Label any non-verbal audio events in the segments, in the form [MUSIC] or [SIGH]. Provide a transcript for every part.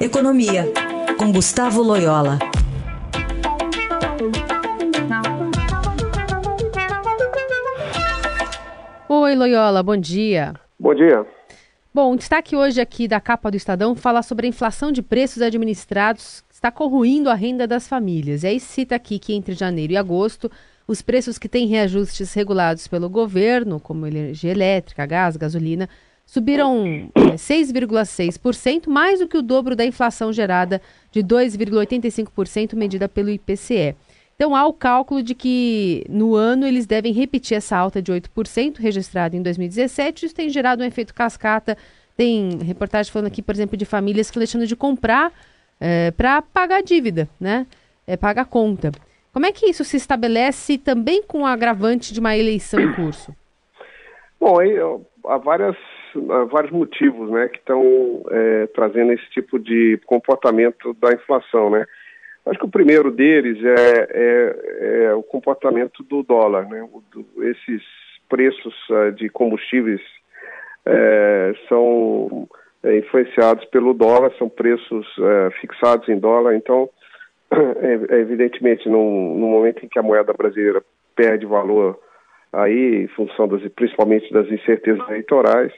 Economia, com Gustavo Loyola. Oi, Loyola, bom dia. Bom dia. Bom, o destaque hoje aqui da capa do Estadão fala sobre a inflação de preços administrados que está corroindo a renda das famílias. E aí cita aqui que entre janeiro e agosto, os preços que têm reajustes regulados pelo governo, como energia elétrica, gás, gasolina, subiram 6,6%, é, mais do que o dobro da inflação gerada de 2,85% medida pelo IPCE. Então, há o cálculo de que no ano eles devem repetir essa alta de 8% registrada em 2017. Isso tem gerado um efeito cascata. Tem reportagem falando aqui, por exemplo, de famílias que deixando de comprar é, para pagar a dívida, né? É, pagar a conta. Como é que isso se estabelece também com o agravante de uma eleição em curso? Bom, aí, há várias vários motivos né, que estão é, trazendo esse tipo de comportamento da inflação. Né? Acho que o primeiro deles é, é, é o comportamento do dólar. Né? O, do, esses preços uh, de combustíveis é, são é, influenciados pelo dólar, são preços fixados em dólar, então, [CLEARS THROAT] evidentemente, no, no momento em que a moeda brasileira perde valor aí, em função das, principalmente das incertezas eleitorais,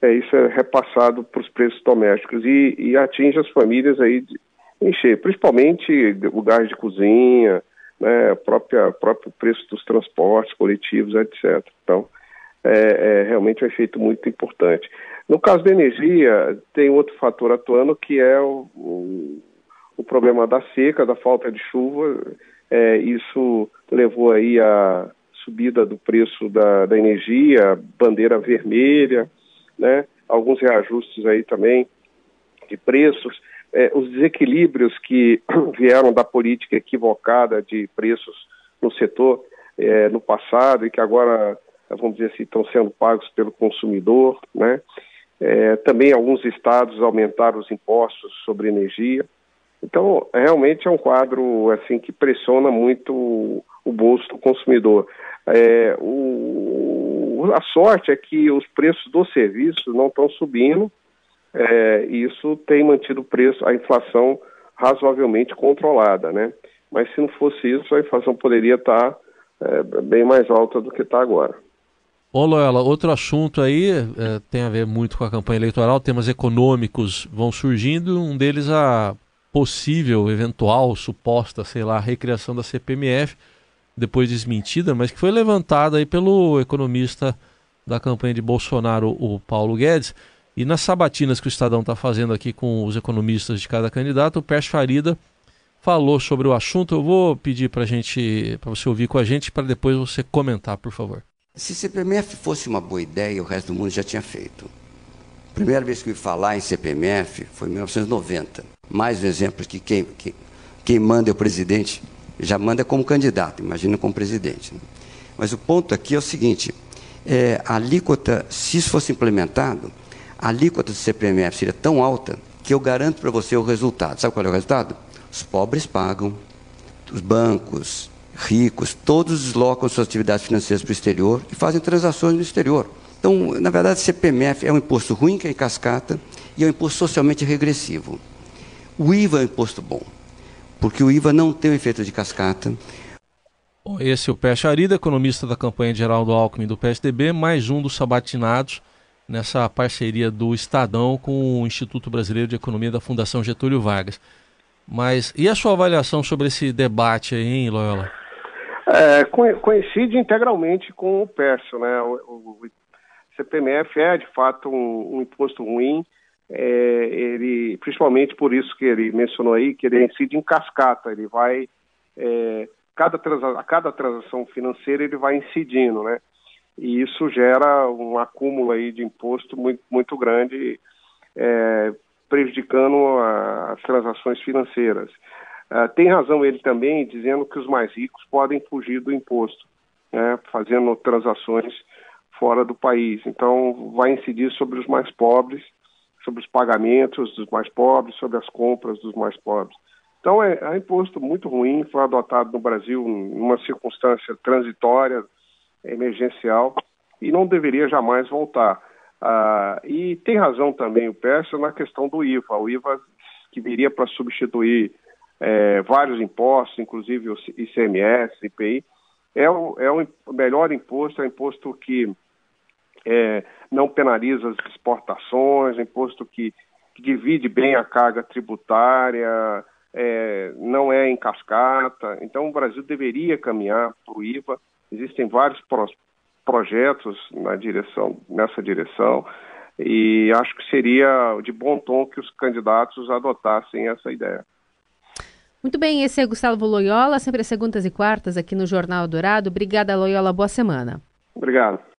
é, isso é repassado para os preços domésticos e, e, atinge as famílias aí de, encher, principalmente o gás de cozinha, né, própria, próprio preço dos transportes coletivos, etc. Então, é, é realmente um efeito muito importante. No caso da energia, tem outro fator atuando que é o, o, o problema da seca, da falta de chuva. É, isso levou aí a subida do preço da, da energia, bandeira vermelha, né? alguns reajustes aí também de preços, é, os desequilíbrios que [CLEARS THROAT] vieram da política equivocada de preços no setor é, no passado e que agora, vamos dizer assim, estão sendo pagos pelo consumidor, né? É, também alguns estados aumentaram os impostos sobre energia. Então, realmente é um quadro assim que pressiona muito o, o bolso do consumidor. É, a sorte é que os preços dos serviços não estão subindo, é, e isso tem mantido o preço, a inflação razoavelmente controlada, né? Mas se não fosse isso, a inflação poderia estar é, bem mais alta do que está agora. Ô Loela, outro assunto aí é, tem a ver muito com a campanha eleitoral, temas econômicos vão surgindo, um deles a possível, eventual, suposta, sei lá, recriação da CPMF depois desmentida, mas que foi levantada aí pelo economista da campanha de Bolsonaro, o Paulo Guedes. E nas sabatinas que o Estadão está fazendo aqui com os economistas de cada candidato, o Pérez Farida falou sobre o assunto. Eu vou pedir para gente, para você ouvir com a gente, para depois você comentar, por favor. Se CPMF fosse uma boa ideia, o resto do mundo já tinha feito. A primeira vez que eu falar em CPMF foi em 1990. Mais um exemplo que quem, quem, quem manda é o presidente já manda como candidato, imagina como presidente. Né? Mas o ponto aqui é o seguinte: é, a alíquota, se isso fosse implementado, a alíquota do CPMF seria tão alta que eu garanto para você o resultado. Sabe qual é o resultado? Os pobres pagam, os bancos, ricos, todos deslocam suas atividades financeiras para o exterior e fazem transações no exterior. Então, na verdade, o CPMF é um imposto ruim que é em cascata e é um imposto socialmente regressivo. O IVA é um imposto bom porque o IVA não tem o efeito de cascata. Esse é o Pé Arida, economista da campanha de Geraldo Alckmin do PSDB, mais um dos sabatinados nessa parceria do Estadão com o Instituto Brasileiro de Economia da Fundação Getúlio Vargas. Mas e a sua avaliação sobre esse debate aí, hein, Loyola? É, coincide integralmente com o PERSO, né? O, o, o CPMF é de fato um, um imposto ruim, é, ele, principalmente por isso que ele mencionou aí, que ele incide em cascata, ele vai, é, cada a cada transação financeira ele vai incidindo, né? E isso gera um acúmulo aí de imposto muito, muito grande, é, prejudicando a, as transações financeiras. Uh, tem razão ele também dizendo que os mais ricos podem fugir do imposto, né, fazendo transações fora do país. Então, vai incidir sobre os mais pobres sobre os pagamentos dos mais pobres, sobre as compras dos mais pobres. Então é, é um imposto muito ruim, foi adotado no Brasil numa circunstância transitória, emergencial, e não deveria jamais voltar. Ah, e tem razão também o Pércio na questão do IVA. O IVA que viria para substituir é, vários impostos, inclusive o ICMS, IPI, é o, é o melhor imposto, é um imposto que é, não penaliza as exportações, imposto que, que, divide bem a carga tributária, é, não é em cascata. Então, o Brasil deveria caminhar para o IVA. Existem vários pro, projetos na direção, nessa direção e acho que seria de bom tom que os candidatos adotassem essa ideia. Muito bem, esse é Gustavo Loyola, sempre às segundas e quartas aqui no Jornal Dourado. Obrigada, Loyola. Boa semana. Obrigado.